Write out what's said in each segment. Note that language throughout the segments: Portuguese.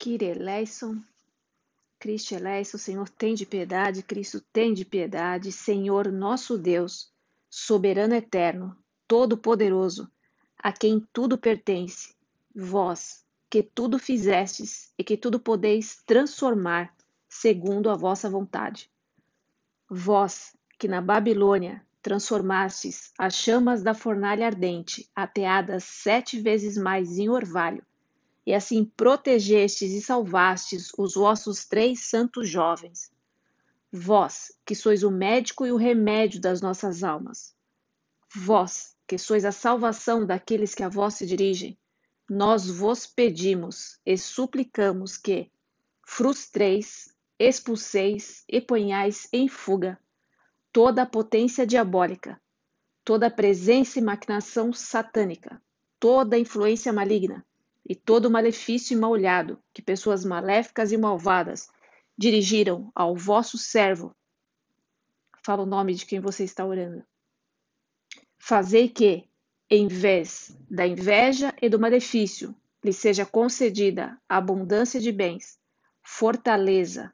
Kyrie eleison, Cristo eleison, Senhor tem de piedade, Cristo tem de piedade, Senhor nosso Deus, soberano eterno, todo-poderoso, a quem tudo pertence, vós, que tudo fizestes e que tudo podeis transformar segundo a vossa vontade. Vós, que na Babilônia transformastes as chamas da fornalha ardente, ateadas sete vezes mais em orvalho, e assim protegestes e salvastes os vossos três santos jovens. Vós, que sois o médico e o remédio das nossas almas. Vós, que sois a salvação daqueles que a vós se dirigem, nós vos pedimos e suplicamos que frustreis, expulseis e ponhais em fuga toda a potência diabólica, toda a presença e maquinação satânica, toda a influência maligna e todo malefício e mal-olhado que pessoas maléficas e malvadas dirigiram ao vosso servo. Fala o nome de quem você está orando. Fazei que, em vez da inveja e do malefício, lhe seja concedida abundância de bens, fortaleza,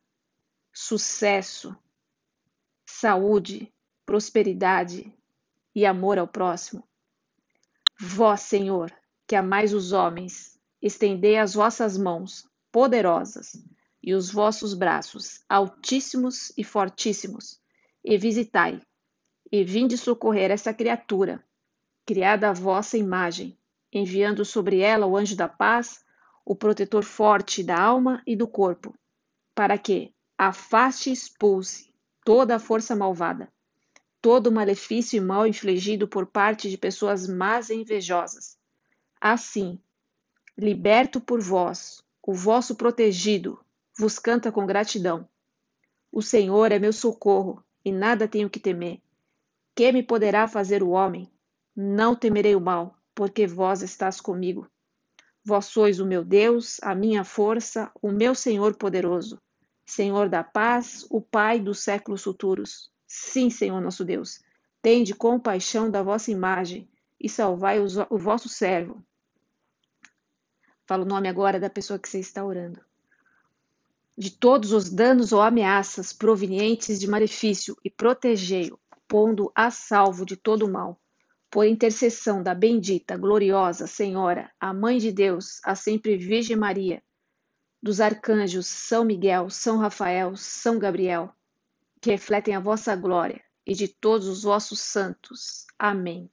sucesso, saúde, prosperidade e amor ao próximo. Vós, Senhor, que amais os homens, estendei as vossas mãos poderosas e os vossos braços altíssimos e fortíssimos, e visitai, e vinde socorrer essa criatura, criada à vossa imagem, enviando sobre ela o anjo da paz, o protetor forte da alma e do corpo, para que afaste e expulse toda a força malvada, todo o malefício e mal infligido por parte de pessoas más e invejosas. Assim, liberto por vós, o vosso protegido, vos canta com gratidão. O Senhor é meu socorro, e nada tenho que temer. Que me poderá fazer o homem? Não temerei o mal, porque vós estás comigo. Vós sois o meu Deus, a minha força, o meu Senhor poderoso. Senhor da paz, o Pai dos séculos futuros. Sim, Senhor nosso Deus, tende compaixão da vossa imagem e salvai o vosso servo. Fala o nome agora da pessoa que você está orando. De todos os danos ou ameaças provenientes de malefício e protegei-o, pondo a salvo de todo o mal. Por intercessão da bendita, gloriosa Senhora, a Mãe de Deus, a sempre Virgem Maria, dos arcanjos São Miguel, São Rafael, São Gabriel, que refletem a vossa glória, e de todos os vossos santos. Amém.